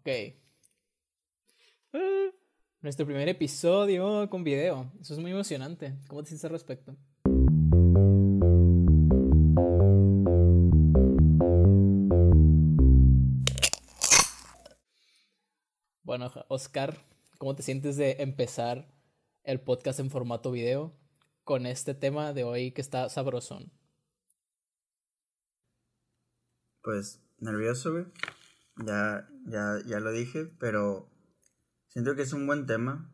Ok. Nuestro primer episodio con video. Eso es muy emocionante. ¿Cómo te sientes al respecto? Bueno, Oscar, ¿cómo te sientes de empezar el podcast en formato video con este tema de hoy que está sabrosón? Pues nervioso, güey. Ya, ya, ya lo dije, pero siento que es un buen tema.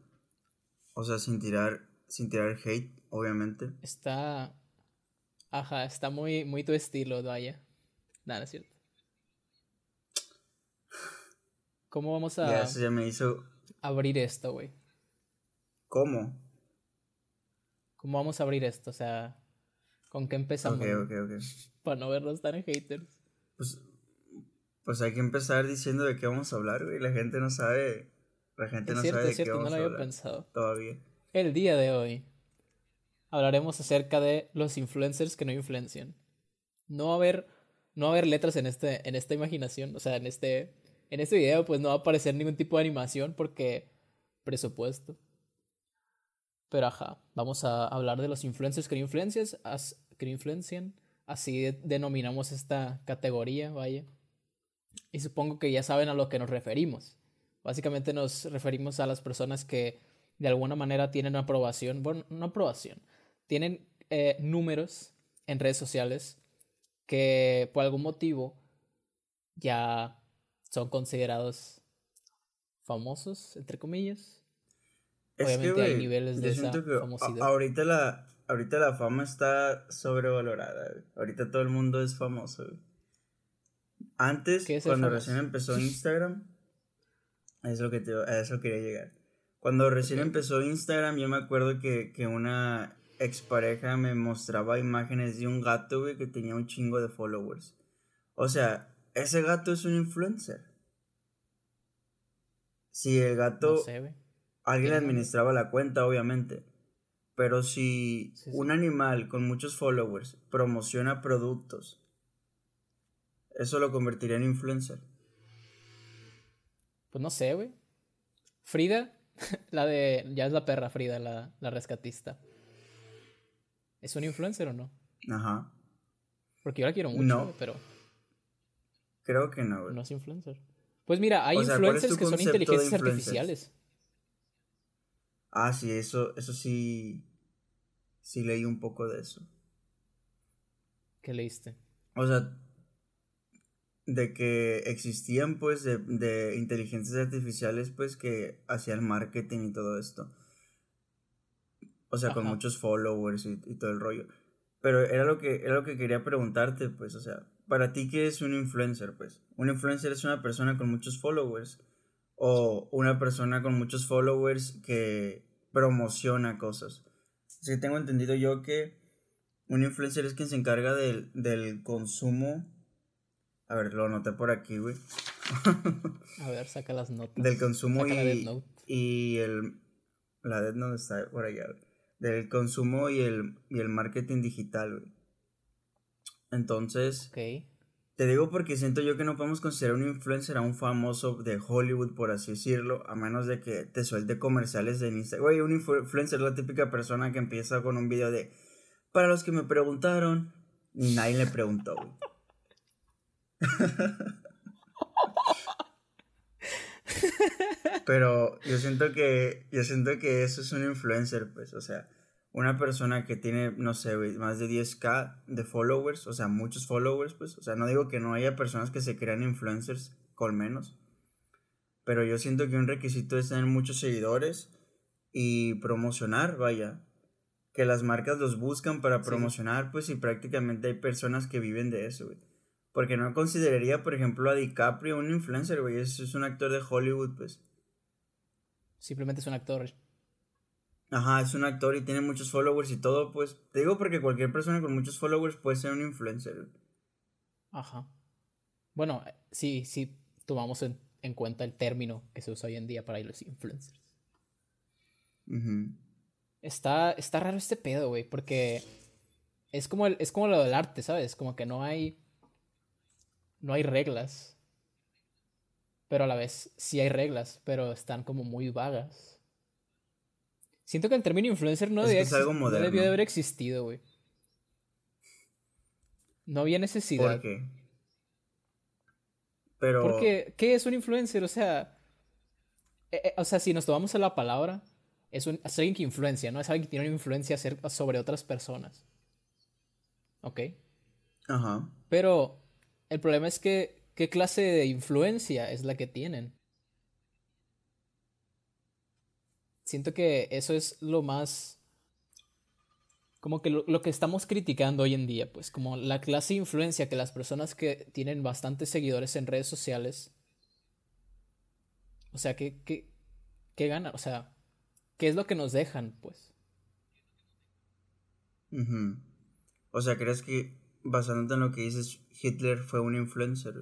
O sea, sin tirar, sin tirar hate, obviamente. Está. Ajá, está muy, muy tu estilo, vaya. Nada, es cierto. ¿Cómo vamos a. Ya, eso ya me hizo. Abrir esto, güey. ¿Cómo? ¿Cómo vamos a abrir esto? O sea, ¿con qué empezamos? Ok, ok, ok. Para no vernos tan en haters. Pues, pues hay que empezar diciendo de qué vamos a hablar, güey. La gente no sabe. La gente Es no cierto, sabe es de qué cierto, no vamos lo a había pensado. todavía. El día de hoy hablaremos acerca de los influencers que no influencian. No va a haber, no va a haber letras en, este, en esta imaginación, o sea, en este, en este video pues no va a aparecer ningún tipo de animación porque presupuesto. Pero ajá, vamos a hablar de los influencers que no influencias, as- que no influencian, así de- denominamos esta categoría, vaya. Y supongo que ya saben a lo que nos referimos. Básicamente nos referimos a las personas que de alguna manera tienen aprobación, bueno, no aprobación, tienen eh, números en redes sociales que por algún motivo ya son considerados famosos, entre comillas. Es Obviamente hay güey, niveles de esa que famosidad. ahorita la, ahorita la fama está sobrevalorada, güey. Ahorita todo el mundo es famoso, güey. Antes, ¿Qué es ser cuando recién empezó Instagram, es lo que te, a eso quería llegar. Cuando recién empezó Instagram, yo me acuerdo que, que una expareja me mostraba imágenes de un gato, güey, que tenía un chingo de followers. O sea, ese gato es un influencer. Si el gato No sé. Alguien administraba la cuenta, obviamente. Pero si Sí, sí. un animal con muchos followers promociona productos, eso lo convertiría en influencer. Pues no sé, güey. Frida, la de. Ya es la perra Frida, la, la rescatista. ¿Es un influencer o no? Ajá. Porque yo la quiero mucho, No. pero Creo que no, güey. no es influencer. Pues mira, hay O sea, ¿cuál es influencers que son inteligencias artificiales. Ah, sí, eso, eso sí. Sí leí un poco de eso. ¿Qué leíste? O sea, de que existían, pues, de, de inteligencias artificiales, pues, que hacían marketing y todo esto. O sea, con muchos followers y, y todo el rollo. Pero era lo que, era lo que quería preguntarte, pues, o sea, para ti, ¿qué es un influencer, pues? ¿Un influencer es una persona con muchos followers? ¿O una persona con muchos followers que promociona cosas? Es que tengo entendido yo que un influencer es quien se encarga del, del consumo. A ver, lo anoté por aquí, güey. A ver, saca las notas. del consumo Saca la Death y, Note. y el... La Death Note está por allá, güey. Del consumo y el, y el marketing digital, güey. Entonces, Ok. te digo porque siento yo que no podemos considerar un influencer a un famoso de Hollywood, por así decirlo, a menos de que te suelte comerciales en Instagram. Güey, un influ- influencer es la típica persona que empieza con un video de... Para los que me preguntaron, y nadie le preguntó, güey. Pero yo siento que yo siento que eso es un influencer, pues, o sea, una persona que tiene, no sé, más de 10k de followers, o sea, muchos followers, pues, o sea, no digo que no haya personas que se crean influencers con menos, pero yo siento que un requisito es tener muchos seguidores y promocionar, vaya, que las marcas los buscan para sí. promocionar, pues, y prácticamente hay personas que viven de eso, güey. Porque no consideraría, por ejemplo, a DiCaprio un influencer, güey. Es, es un actor de Hollywood, pues. Simplemente es un actor. Ajá, es un actor y tiene muchos followers y todo, pues. Te digo porque cualquier persona con muchos followers puede ser un influencer. güey. Ajá. Bueno, eh, sí, sí tomamos en, en cuenta el término que se usa hoy en día para los influencers. Ujú. Está, está raro este pedo, güey, porque es como, el, es como lo del arte, ¿sabes? Como que no hay. No hay reglas. Pero a la vez sí hay reglas, pero están como muy vagas. Siento que el término influencer no, debía no debió de haber existido, güey. No había necesidad. ¿Por qué? Pero... Porque, ¿qué es un influencer? O sea, eh, eh, o sea, si nos tomamos a la palabra, es, un, alguien que influencia, ¿no? Es alguien que tiene una influencia sobre otras personas. ¿Ok? Ajá. Pero el problema es que, ¿qué clase de influencia es la que tienen? Siento que eso es lo más... Como que lo, que estamos criticando hoy en día, pues como la clase de influencia que las personas que tienen bastantes seguidores en redes sociales... O sea, ¿qué, qué, qué ganan? O sea, ¿qué es lo que nos dejan, pues? O sea, ¿crees que basándote en lo que dices, Hitler fue un influencer,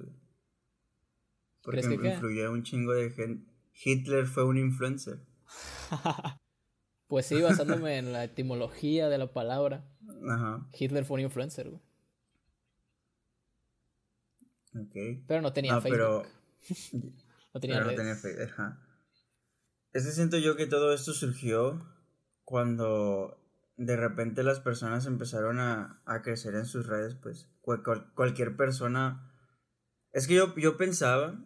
Porque influyó un chingo de gente. Hitler fue un influencer. pues sí, basándome en la etimología de la palabra. Ajá. Hitler fue un influencer, güey. Pero no tenía Facebook. no tenía, pero no tenía Facebook. Ajá. Es que siento yo que todo esto surgió cuando de repente las personas empezaron a, crecer en sus redes, pues cualquier persona... Es que yo, yo pensaba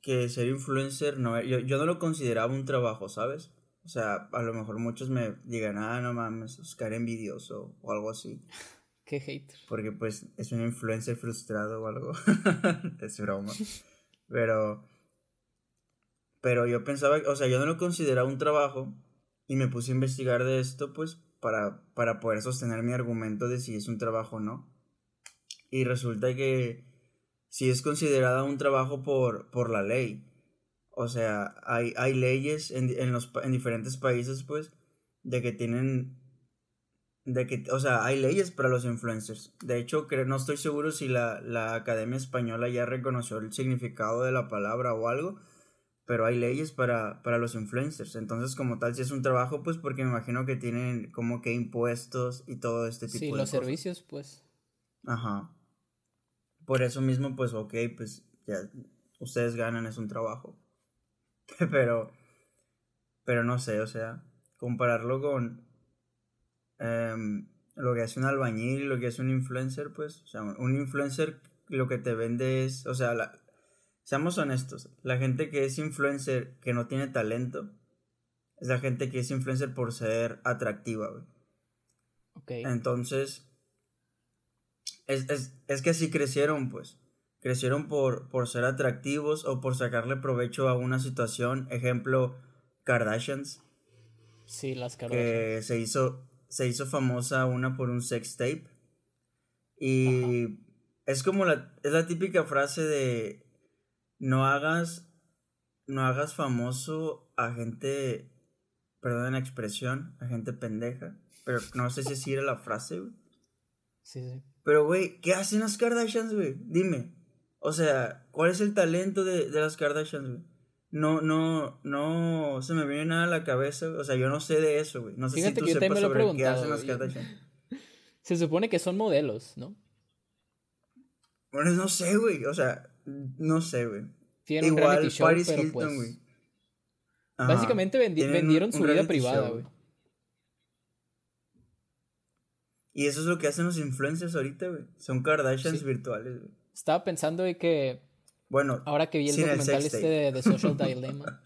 que ser influencer no yo, yo no lo consideraba un trabajo, ¿sabes? O sea, a lo mejor muchos me digan, ah, no mames, Oscar envidioso o algo así. Qué hater. Porque pues es un influencer frustrado o algo. es broma. Pero... Pero yo pensaba, o sea, yo no lo consideraba un trabajo y me puse a investigar de esto, pues para, poder sostener mi argumento de si es un trabajo o no. Y resulta que si es considerada un trabajo por, por la ley. O sea, hay, hay leyes en, los, en diferentes países, pues, de que tienen de que, o sea, hay leyes para los influencers. De hecho, no estoy seguro si la, la, Academia Española ya reconoció el significado de la palabra o algo, pero hay leyes para, para los influencers. Entonces, como tal, si es un trabajo, pues porque me imagino que tienen como que impuestos y todo este tipo de cosas. Sí, los servicios, pues. Ajá. Por eso mismo, pues, ok, pues ya ustedes ganan, es un trabajo. pero, pero no sé, o sea, compararlo con em, lo que hace un albañil y lo que hace un influencer, pues, o sea, un influencer lo que te vende es, o sea, la, Seamos honestos, la gente que es influencer que no tiene talento es la gente que es influencer por ser atractiva, güey. Ok. Entonces, es, que así crecieron, pues. Crecieron por, por ser atractivos o por sacarle provecho a una situación. Ejemplo, Kardashians. Sí, las Kardashians. Que se hizo, se hizo famosa una por un sex tape. Y es como la, es la típica frase de no hagas, no hagas famoso a gente, perdón la expresión, a gente pendeja, pero no sé si era la frase, güey. Sí, sí. Pero, güey, ¿qué hacen las Kardashians, güey? Dime. O sea, ¿cuál es el talento de, las Kardashians, güey? No, no, no se me viene nada a la cabeza, O sea, yo no sé de eso, güey. No sé si tú sepas sobre qué hacen las Kardashians. Se supone que son modelos, ¿no? Bueno, no sé, güey. O sea, no sé, güey. Tienen un reality show, pero pues... Básicamente vendieron su vida privada, güey. Y eso es lo que hacen los influencers ahorita, güey. Son Kardashians virtuales, güey. Estaba pensando de que. Bueno, ahora que vi el documental este de, Social Dilemma.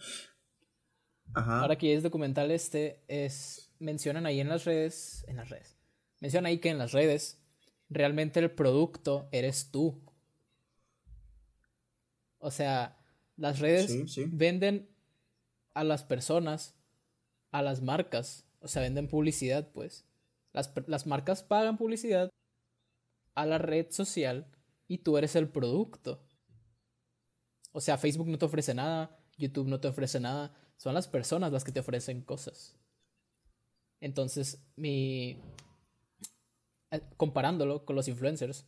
Ajá. Ahora que vi el documental este, es. Mencionan ahí en las redes. En las redes. Mencionan ahí que en las redes. Realmente el producto eres tú. O sea, las redes venden a las personas, a las marcas. O sea, venden publicidad, pues. Las, las marcas pagan publicidad a la red social y tú eres el producto. O sea, Facebook no te ofrece nada, YouTube no te ofrece nada, son las personas las que te ofrecen cosas. Entonces, mi... Eh, comparándolo con los influencers,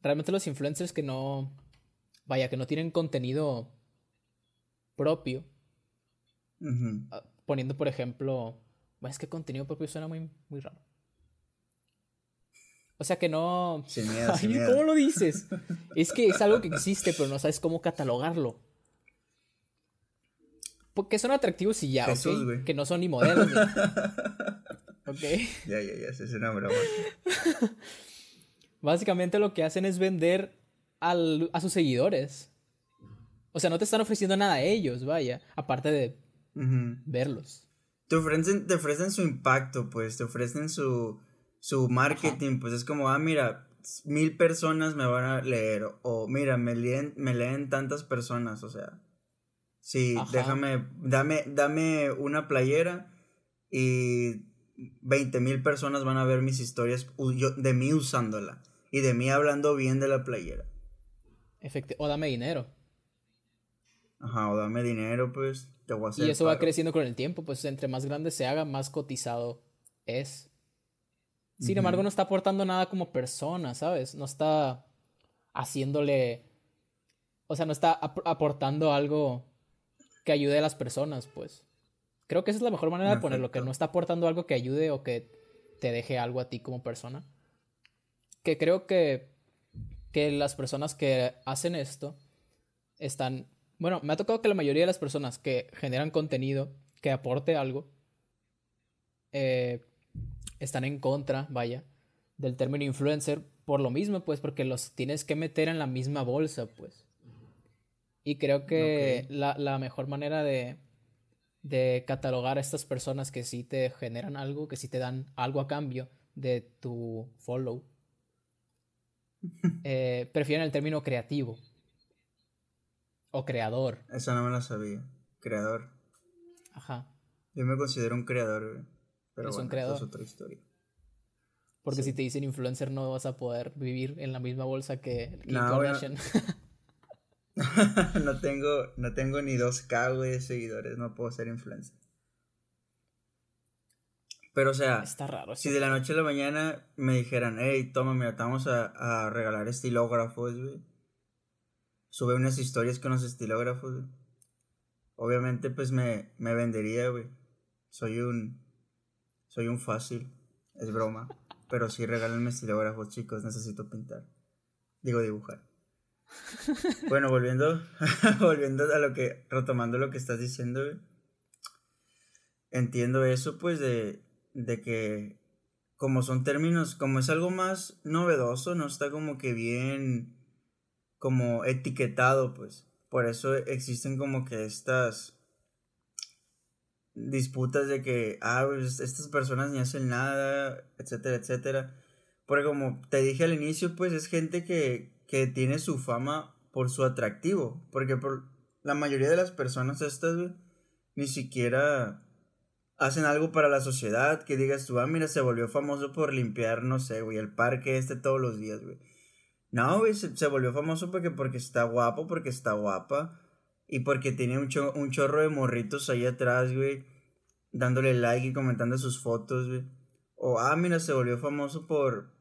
realmente los influencers que no vaya, que no tienen contenido propio. Ah, poniendo, por ejemplo, es que contenido propio suena muy, muy raro. O sea que no... ¿Cómo lo dices? es que es algo que existe, pero no sabes cómo catalogarlo. que son atractivos y ya, ¿ok? Que no son ni modelos. Ni... ok. Ya, ya, ya, esa es una broma. Básicamente lo que hacen es vender al, a sus seguidores. O sea, no te están ofreciendo nada a ellos, vaya, aparte de verlos. Te ofrecen, te ofrecen su impacto, pues, te ofrecen su, su marketing, pues es como, ah, mira, mil personas me van a leer, o mira, me leen, me leen tantas personas, o sea, sí, déjame, dame, dame una playera y 20 mil personas van a ver mis historias de mí usándola y de mí hablando bien de la playera. O dame dinero. Ajá, o dame dinero, pues te voy a hacer. Y eso va creciendo con el tiempo, pues entre más grande se haga, más cotizado es. Sin embargo, no está aportando nada como persona, ¿sabes? No está haciéndole. O sea, no está aportando algo que ayude a las personas, pues. Creo que esa es la mejor manera de ponerlo, que no está aportando algo que ayude o que te deje algo a ti como persona. Que creo que, que las personas que hacen esto están... Bueno, me ha tocado que la mayoría de las personas que generan contenido que aporte algo eh, están en contra, vaya, del término influencer por lo mismo, pues, porque los tienes que meter en la misma bolsa, pues. Y creo que la, la, mejor manera de, de catalogar a estas personas que sí te generan algo, que sí te dan algo a cambio de tu follow, eh, prefieren el término creativo. O creador. Eso no me lo sabía. Creador. Ajá. Yo me considero un creador, Pero un creador. es otra historia. Porque si te dicen influencer no vas a poder vivir en la misma bolsa que Kim no, no tengo, no tengo ni 2K de seguidores, no puedo ser influencer. Pero o sea, Está raro, si de la noche a la mañana me dijeran, hey, toma, mira, te vamos a, regalar estilógrafos, güey. Sube unas historias con los estilógrafos, Obviamente, pues me, me vendería, güey. Soy un. Soy un fácil. Es broma. Pero sí, regálenme estilógrafos, chicos. Necesito pintar. Digo, dibujar. bueno, volviendo, volviendo a lo que, retomando lo que estás diciendo, entiendo eso, pues, de, de que como son términos, como es algo más novedoso, no está como que bien, como etiquetado, pues. Por eso existen como que estas disputas de que, ah, pues, estas personas ni hacen nada, etcétera, etcétera. Porque como te dije al inicio, pues es gente que, que tiene su fama por su atractivo. Porque por la mayoría de las personas estas, ni siquiera hacen algo para la sociedad. Que digas tú, ah, mira, se volvió famoso por limpiar, no sé, güey, el parque este todos los días, güey. No, güey, se, volvió famoso porque, porque está guapo, porque está guapa. Y porque tiene un, un chorro de morritos ahí atrás, güey. Dándole like y comentando sus fotos, güey. O, ah, mira, se volvió famoso por.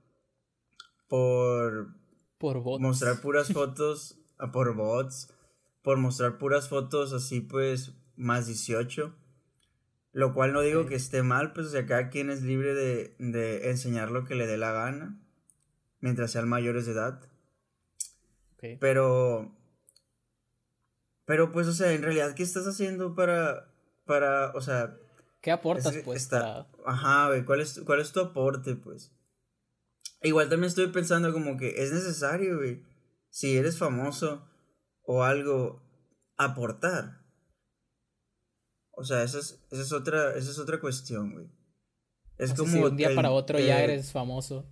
Por por bots. Mostrar puras fotos a por bots. Por mostrar puras fotos así pues más 18. Lo cual no digo que esté mal, pues o sea, cada quien es libre de, de enseñar lo que le dé la gana. Mientras sean mayores de edad. Pero... Pero pues, o sea, en realidad, ¿qué estás haciendo para... para, o sea... ¿Qué aportas, pues? Ajá, güey, ¿cuál es, ¿cuál es tu aporte, pues? Igual también estoy pensando como que es necesario, güey, si eres famoso o algo, aportar. O sea, esa es, esa es, otra, esa es otra cuestión, güey. Es como... Si un día para otro ya eres famoso.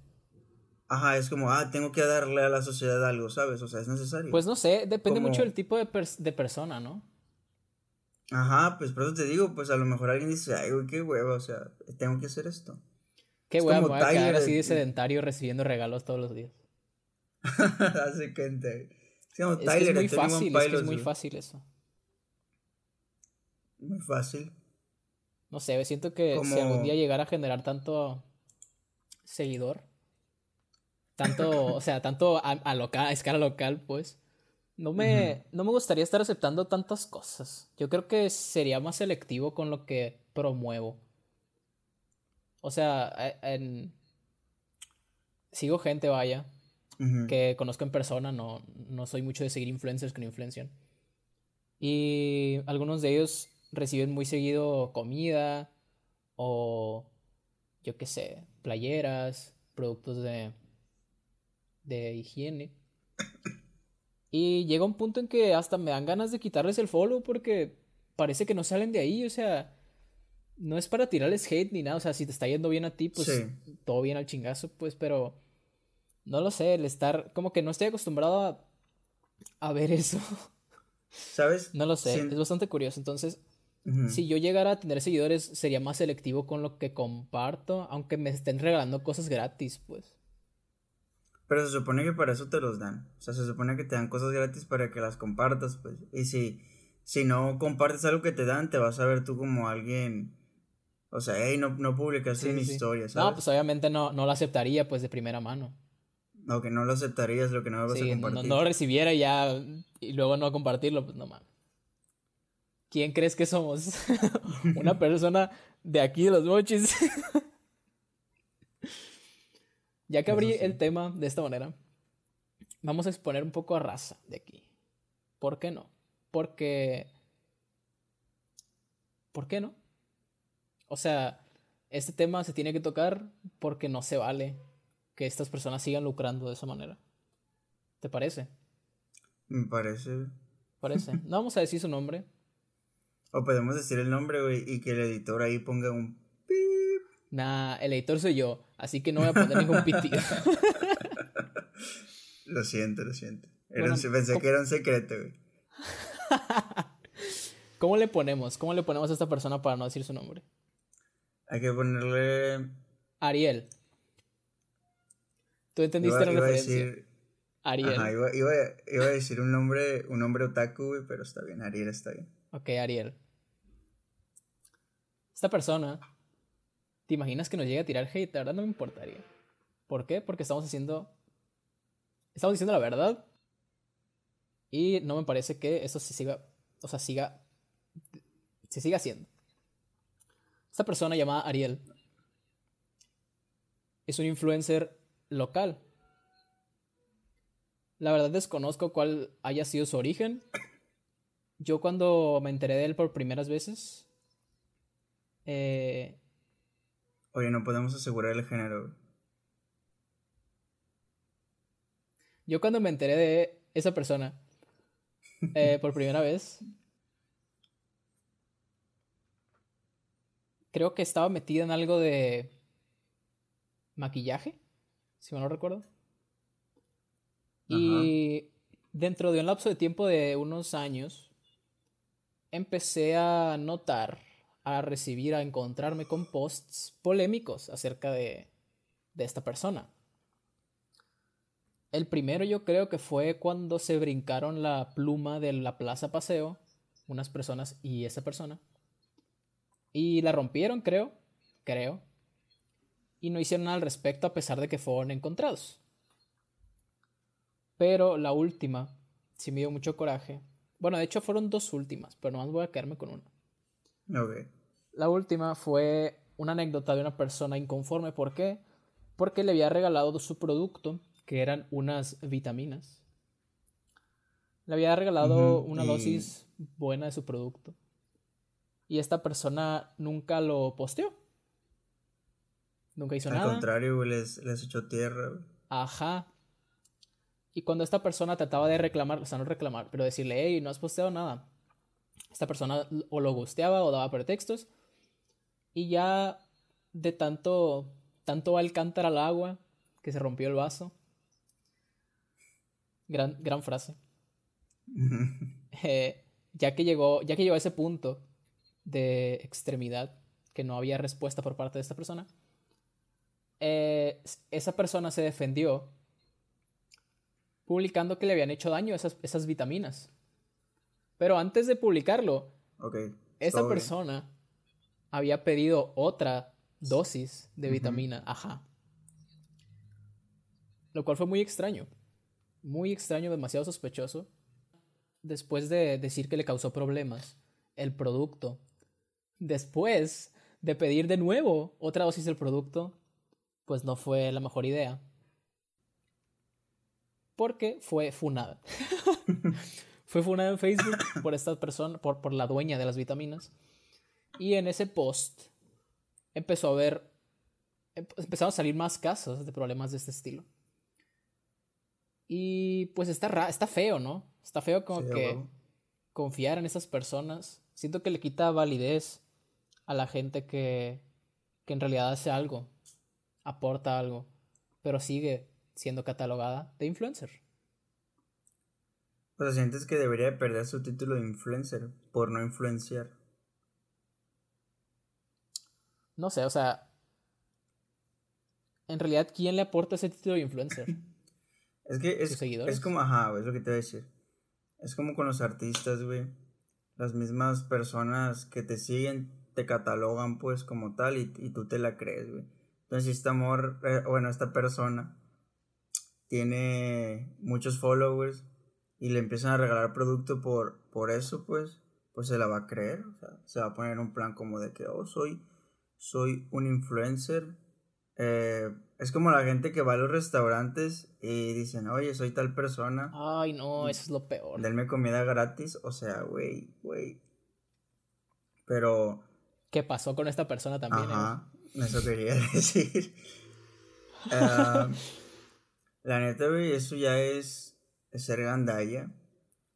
Ajá, es como, ah, tengo que darle a la sociedad algo, ¿sabes? O sea, es necesario. Pues no sé, depende mucho del tipo de, de persona, ¿no? Ajá, pues por eso te digo, pues a lo mejor alguien dice, ay, güey, qué hueva, o sea, tengo que hacer esto. Qué weá, me voy a quedar así de sedentario recibiendo regalos todos los días. Hace cuenta. Es, como es es muy fácil, es, que es muy fácil eso. Muy fácil. No sé, siento que si algún día llegara a generar tanto seguidor, tanto, o sea, tanto a, local, a escala local, pues, no me, no me gustaría estar aceptando tantas cosas. Yo creo que sería más selectivo con lo que promuevo. O sea, en... sigo gente, vaya, que conozco en persona, no, no soy mucho de seguir influencers que no influencian. Y algunos de ellos reciben muy seguido comida o, yo qué sé, playeras, productos de, de higiene. Y llega un punto en que hasta me dan ganas de quitarles el follow porque parece que no salen de ahí, o sea, no es para tirarles hate ni nada, o sea, si te está yendo bien a ti, pues todo bien al chingazo, pues, pero no lo sé, el estar, como que no estoy acostumbrado a, a ver eso. ¿Sabes? No lo sé, es bastante curioso, entonces, si yo llegara a tener seguidores, sería más selectivo con lo que comparto, aunque me estén regalando cosas gratis, pues. Pero se supone que para eso te los dan. O sea, se supone que te dan cosas gratis para que las compartas, pues. Y si, si no compartes algo que te dan, te vas a ver tú como alguien. O sea, hey, no, no publicaste mi historia, ¿sabes? No, pues obviamente no, no lo aceptaría, pues, de primera mano. No, que no lo aceptarías, lo que no me vas a compartir. No, no, lo recibiera ya y luego no compartirlo, pues no mames. ¿Quién crees que somos? Una persona de aquí de los mochis. Ya que abrí el tema de esta manera, vamos a exponer un poco a raza de aquí. ¿Por qué no? Porque... ¿Por qué no? O sea, este tema se tiene que tocar porque no se vale que estas personas sigan lucrando de esa manera. ¿Te parece? Me parece. Parece. No vamos a decir su nombre. O podemos decir el nombre, güey, y que el editor ahí ponga un Nah, el editor soy yo, así que no voy a poner ningún pitido. lo siento, lo siento. pensé que era un secreto, güey. ¿Cómo le ponemos? ¿Cómo le ponemos a esta persona para no decir su nombre? Hay que ponerle. Ariel. ¿Tú entendiste la referencia? Ariel. Ajá, iba, iba, a decir un nombre, un nombre otaku, güey, pero está bien, Ariel está bien. Ok, Ariel. Esta persona ¿Te imaginas que nos llegue a tirar hate? La verdad no me importaría. ¿Por qué? Porque estamos haciendo. Estamos diciendo la verdad. Y no me parece que eso se siga. O sea, siga. Se siga haciendo. Esta persona llamada Ariel. Es un influencer local. La verdad desconozco cuál haya sido su origen. Yo cuando me enteré de él por primeras veces. Eh, Oye, no podemos asegurar el género. Yo cuando me enteré de esa persona eh, por primera vez, creo que estaba metida en algo de maquillaje, si me no recuerdo. Y dentro de un lapso de tiempo de unos años, empecé a notar a recibir, a encontrarme con posts polémicos acerca de, esta persona. El primero yo creo que fue cuando se brincaron la pluma de la Plaza Paseo, unas personas y esa persona. Y la rompieron, creo, creo. Y no hicieron nada al respecto a pesar de que fueron encontrados. Pero la última, sí me dio mucho coraje. Bueno, de hecho fueron dos últimas, pero nomás voy a quedarme con una. Ok. La última fue una anécdota de una persona inconforme. ¿Por qué? Porque le había regalado su producto, que eran unas vitaminas. Le había regalado una dosis buena de su producto. Y esta persona nunca lo posteó. Nunca hizo nada. Al contrario, les, les echó tierra. Ajá. Y cuando esta persona trataba de reclamar, o sea, no reclamar, pero decirle, hey, no has posteado nada. Esta persona o lo gusteaba o daba pretextos y ya de tanto, tanto alcántara al agua que se rompió el vaso. Gran, gran frase. Eh, ya que llegó, ya que llegó a ese punto de extremidad, que no había respuesta por parte de esta persona, eh, esa persona se defendió publicando que le habían hecho daño esas, esas vitaminas. Pero antes de publicarlo, esa persona había pedido otra dosis de vitamina. Ajá. Lo cual fue muy extraño. Muy extraño, demasiado sospechoso. Después de decir que le causó problemas el producto. Después de pedir de nuevo otra dosis del producto, pues no fue la mejor idea. Porque fue funada. fue funado en Facebook por esta persona, por, por la dueña de las vitaminas. Y en ese post empezó a ver, empezaron a salir más casos de problemas de este estilo. Y pues está, está feo, ¿no? Está feo como que confiar en esas personas. Siento que le quita validez a la gente que, que en realidad hace algo, aporta algo, pero sigue siendo catalogada de influencer. O sea, sientes que debería perder su título de influencer por no influenciar. No sé, o sea. En realidad, ¿quién le aporta ese título de influencer? es que es, es como, ajá, es lo que te voy a decir. Es como con los artistas, güey. Las mismas personas que te siguen te catalogan, pues, como tal y, y tú te la crees, güey. Entonces, si este amor, eh, bueno, esta persona tiene muchos followers y le empiezan a regalar producto por, por eso, pues, pues se la va a creer. O sea, se va a poner un plan como de que, oh, soy, soy un influencer. Eh, es como la gente que va a los restaurantes y dicen, oye, soy tal persona. Ay, no, eso es lo peor. Denme comida gratis. O sea, güey, güey. Pero. ¿Qué pasó con esta persona también? Ajá, eso quería decir. Ah, la neta, güey, eso ya es, ser gandalla.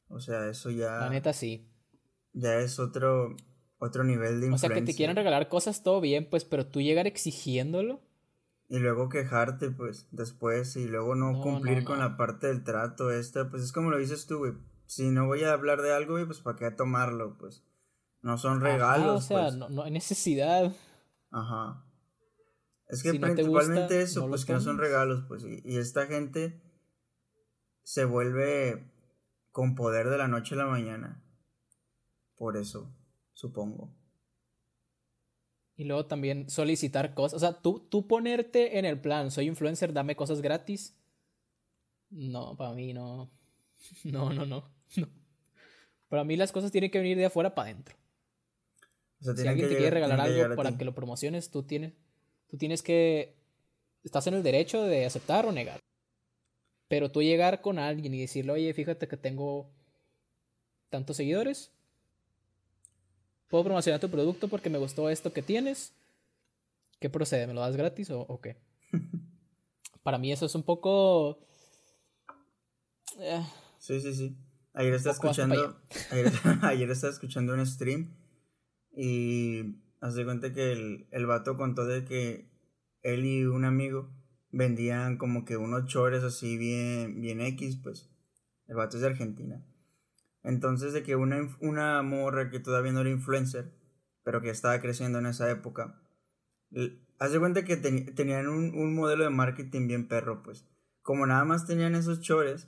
O sea, eso ya. La neta, sí. Ya es otro, otro nivel de influencia. O sea, que te quieran regalar cosas, todo bien, pues, pero tú llegar exigiéndolo. Y luego quejarte, pues, después, y luego no, cumplir con la parte del trato esta, pues es como lo dices tú, güey. Si no voy a hablar de algo, güey, pues ¿para qué tomarlo? Pues no son regalos. o sea, pues. no, no hay necesidad. Ajá. Es que principalmente eso, pues que no son regalos, pues. Y, esta gente se vuelve con poder de la noche a la mañana. Por eso, supongo. Y luego también solicitar cosas. O sea, tú, tú ponerte en el plan, soy influencer, dame cosas gratis. No, para mí no. No, no, no. no. Para mí las cosas tienen que venir de afuera para adentro. si alguien te quiere regalar algo para que lo promociones, tú tienes, Tú tienes que... Estás en el derecho de aceptar o negar. Pero tú llegar con alguien y decirle, oye, fíjate que tengo tantos seguidores. Puedo promocionar tu producto porque me gustó esto que tienes. ¿Qué procede? ¿Me lo das gratis o, qué? Para mí eso es un poco... Eh, sí, sí, sí. Ayer estaba escuchando... Ayer, ayer estaba escuchando un stream y Hace cuenta que el, el vato contó de que él y un amigo vendían como que unos chores así bien, bien X, pues. El vato es de Argentina. Entonces de que una, una morra que todavía no era influencer, pero que estaba creciendo en esa época, hace cuenta que tenían un, un, modelo de marketing bien perro, pues. Como nada más tenían esos chores,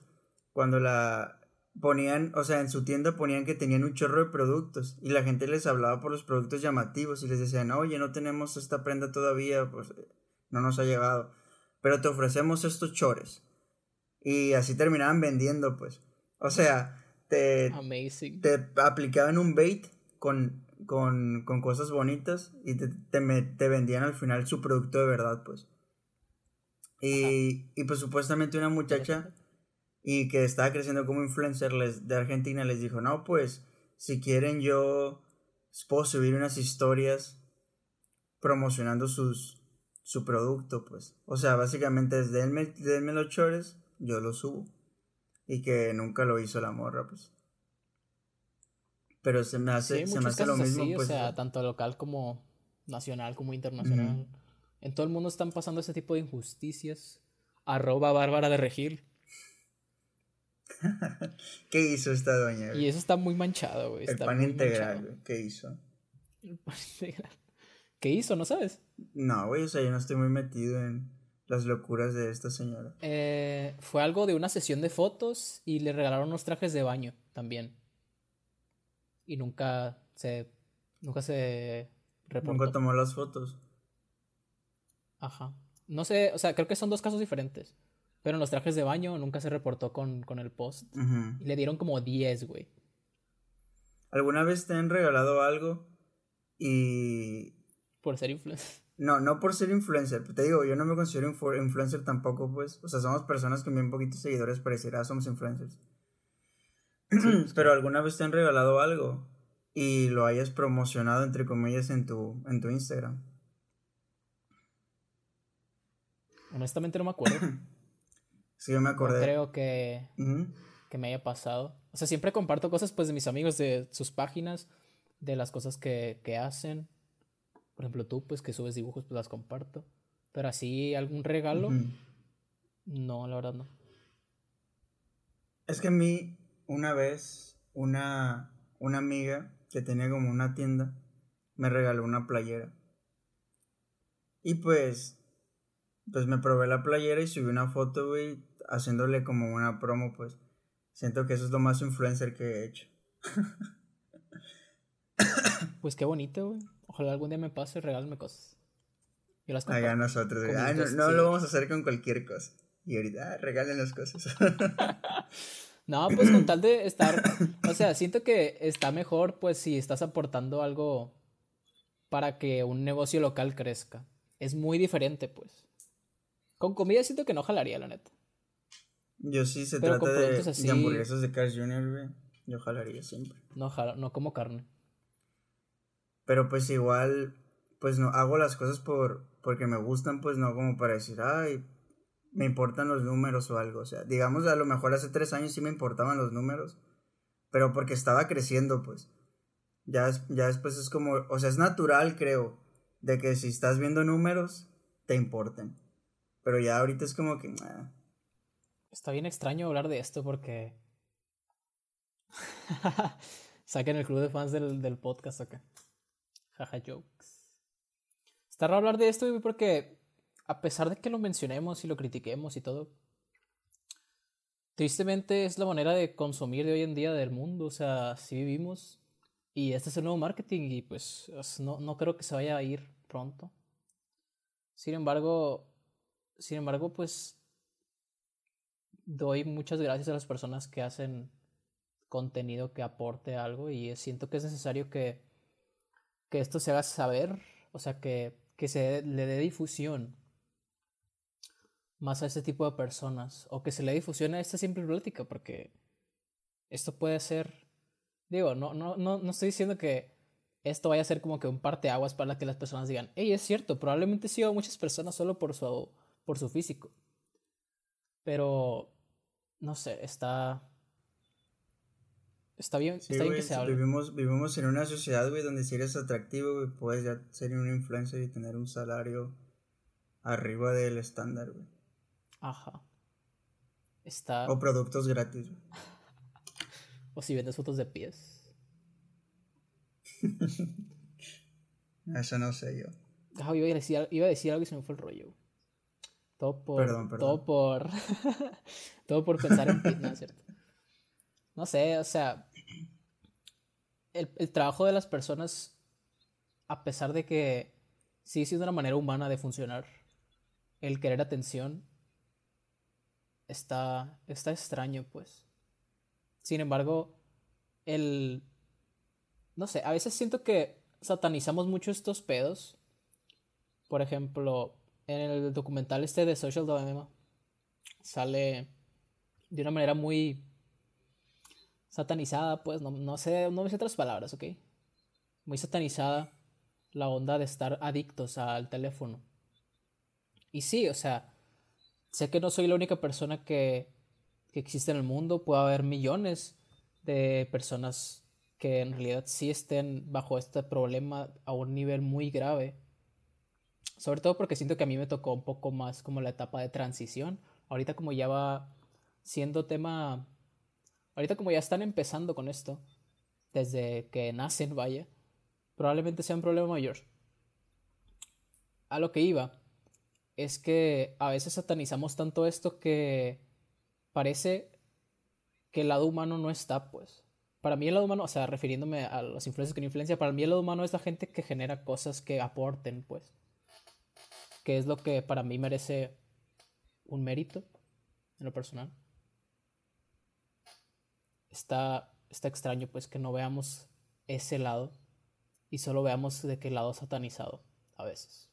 cuando la, ponían, o sea, en su tienda ponían que tenían un chorro de productos y la gente les hablaba por los productos llamativos y les decían, oye, no tenemos esta prenda todavía, pues no nos ha llegado, pero te ofrecemos estos chores. Y así terminaban vendiendo, pues. O sea, te, te aplicaban un bait con, con, con cosas bonitas y te, te, vendían al final su producto de verdad, pues. Y, y pues supuestamente una muchacha y que estaba creciendo como influencer les, de Argentina, les dijo, no, pues si quieren yo puedo subir unas historias promocionando sus, su producto, pues. O sea, básicamente es denme, denme los chores, yo lo subo. Y que nunca lo hizo la morra, pues. Pero se me hace, se me hace lo mismo, pues. O sea, tanto local como nacional como internacional. En todo el mundo están pasando ese tipo de injusticias. Arroba Bárbara de Regil. ¿Qué hizo esta doña? Y eso está muy manchado, güey. El pan integral, ¿Qué hizo? El pan integral. ¿Qué hizo? ¿No sabes? No, güey, o sea, yo no estoy muy metido en las locuras de esta señora. Eh, fue algo de una sesión de fotos y le regalaron unos trajes de baño también. Y nunca se. Nunca se reportó. Nunca tomó las fotos. Ajá. No sé, o sea, creo que son dos casos diferentes. Pero en los trajes de baño nunca se reportó con, el post. Y le dieron como 10, güey. ¿Alguna vez te han regalado algo y... Por ser influencer? No, no por ser influencer. Te digo, yo no me considero influencer tampoco, pues. O sea, somos personas con bien poquitos seguidores, parecerá, somos influencers. Pero alguna vez te han regalado algo y lo hayas promocionado entre comillas en tu, en tu Instagram. Honestamente no me acuerdo. sí, yo me acordé. No creo que, que me haya pasado. O sea, siempre comparto cosas pues de mis amigos, de sus páginas, de las cosas que, que hacen. Por ejemplo, tú, pues que subes dibujos, pues las comparto. Pero así, algún regalo, no, la verdad no. Es que a mí, una vez, una, una amiga que tenía como una tienda, me regaló una playera. Y pues, pues me probé la playera y subí una foto, güey, haciéndole como una promo, pues. Siento que eso es lo más influencer que he hecho. pues qué bonito, güey. Ojalá algún día me pase y regálenme cosas. Yo las nosotros, no, lo vamos a hacer con cualquier cosa. Y ahorita, ah, regalen las cosas. no, pues con tal de estar. O sea, siento que está mejor, pues, si estás aportando algo para que un negocio local crezca. Es muy diferente, pues. Con comida siento que no jalaría, la neta. Yo sí, se trata de, de, hamburguesas de Cars Jr., güey. Yo jalaría siempre. No, no como carne. Pero pues igual, pues no, hago las cosas por, porque me gustan, pues no como para decir, ay, me importan los números o algo. O sea, digamos, a lo mejor hace tres años sí me importaban los números, pero porque estaba creciendo, pues. Ya, ya después es como, o sea, es natural, creo, de que si estás viendo números, te importen. Pero ya ahorita es como que... Está bien extraño hablar de esto porque... Saquen el club de fans del, del podcast acá. Jaja jokes. Está raro hablar de esto porque a pesar de que lo mencionemos y lo critiquemos y todo, tristemente es la manera de consumir de hoy en día del mundo. O sea, así vivimos. Y este es el nuevo marketing y pues no, no creo que se vaya a ir pronto. Sin embargo, sin embargo, pues doy muchas gracias a las personas que hacen contenido que aporte algo y siento que es necesario que, que esto se haga saber, o sea, que, que se le dé difusión más a este tipo de personas o que se le difusione a esta simple plática porque esto puede ser digo no no no no estoy diciendo que esto vaya a ser como que un parteaguas para que las personas digan hey es cierto probablemente sigo a muchas personas solo por su por su físico pero no sé está Está bien, está bien que se hable. Vivimos, vivimos en una sociedad, güey, donde si eres atractivo, güey, puedes ya ser un influencer y tener un salario arriba del estándar, güey. Ajá. Está... O productos gratis. o si vendes fotos de pies. Eso no sé yo. Ah, iba, a decir, iba a decir algo y se me fue el rollo. Todo por. Perdón, perdón. Todo por. todo por pensar en pies, ¿no cierto? No sé, o sea. El, el trabajo de las personas, a pesar de que sí siendo una manera humana de funcionar, el querer atención está, está extraño, pues. Sin embargo, el... No sé, a veces siento que satanizamos mucho estos pedos. Por ejemplo, en el documental este de Social Dilemma sale de una manera muy satanizada, pues, no, no sé, no me sé otras palabras, ¿ok? Muy satanizada la onda de estar adictos al teléfono. Y sí, o sea, sé que no soy la única persona que, que existe en el mundo, puede haber millones de personas que en realidad sí estén bajo este problema a un nivel muy grave. Sobre todo porque siento que a mí me tocó un poco más como la etapa de transición. Ahorita como ya va siendo tema... Ahorita como ya están empezando con esto, desde que nacen, vaya, probablemente sea un problema mayor. A lo que iba es que a veces satanizamos tanto esto que parece que el lado humano no está, pues. Para mí el lado humano, o sea, refiriéndome a las influencias con influencia, para mí el lado humano es la gente que genera cosas que aporten, pues. Que es lo que para mí merece un mérito en lo personal. Está, está extraño, pues, que no veamos ese lado y solo veamos de qué lado satanizado a veces.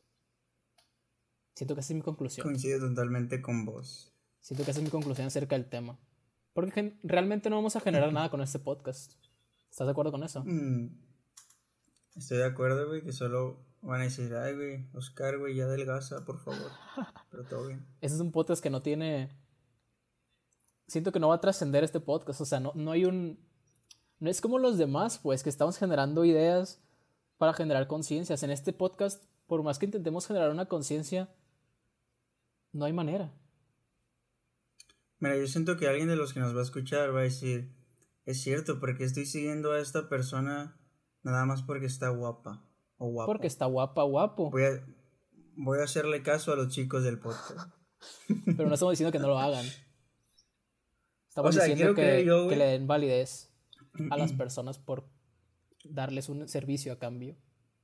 Siento que esa es mi conclusión. Coincido totalmente con vos. Siento que esa es mi conclusión acerca del tema. Porque realmente no vamos a generar nada con este podcast. ¿Estás de acuerdo con eso? Mm, estoy de acuerdo, güey, que solo van a decir, ay, güey, Oscar, güey, ya delgaza, por favor. Pero todo bien. Ese es un podcast que no tiene... Siento que no va a trascender este podcast. O sea, no, no hay un... No es como los demás, pues, que estamos generando ideas para generar conciencias. En este podcast, por más que intentemos generar una conciencia, no hay manera. Mira, yo siento que alguien de los que nos va a escuchar va a decir, es cierto, porque estoy siguiendo a esta persona nada más porque está guapa o guapo. Porque está guapa, guapo. Voy a, voy a hacerle caso a los chicos del podcast. Pero no estamos diciendo que no lo hagan. Estamos diciendo que, que le den validez a las personas por darles un servicio a cambio.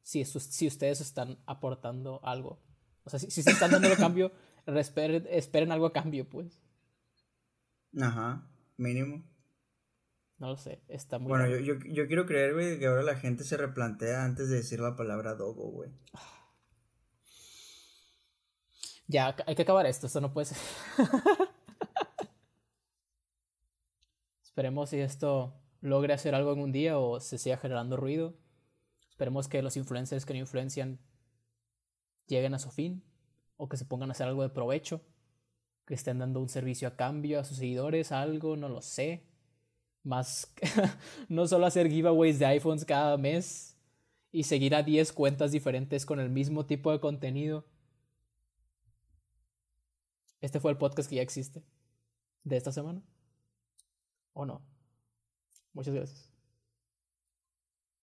Si, si ustedes están aportando algo. O sea, si, si se están dando el cambio, esperen, esperen algo a cambio, pues. Ajá, mínimo. No lo sé, está muy... Bueno, yo, yo, yo, quiero creer, güey, que ahora la gente se replantea antes de decir la palabra dogo, güey. Ya, hay que acabar esto, esto no puede ser. Esperemos si esto logre hacer algo en un día o se siga generando ruido. Esperemos que los influencers que no influencian lleguen a su fin o que se pongan a hacer algo de provecho que estén dando un servicio a cambio a sus seguidores, algo, no lo sé. Más, no solo hacer giveaways de iPhones cada mes y seguir a 10 cuentas diferentes con el mismo tipo de contenido. Este fue el podcast que ya existe de esta semana. ¿O no? Muchas gracias.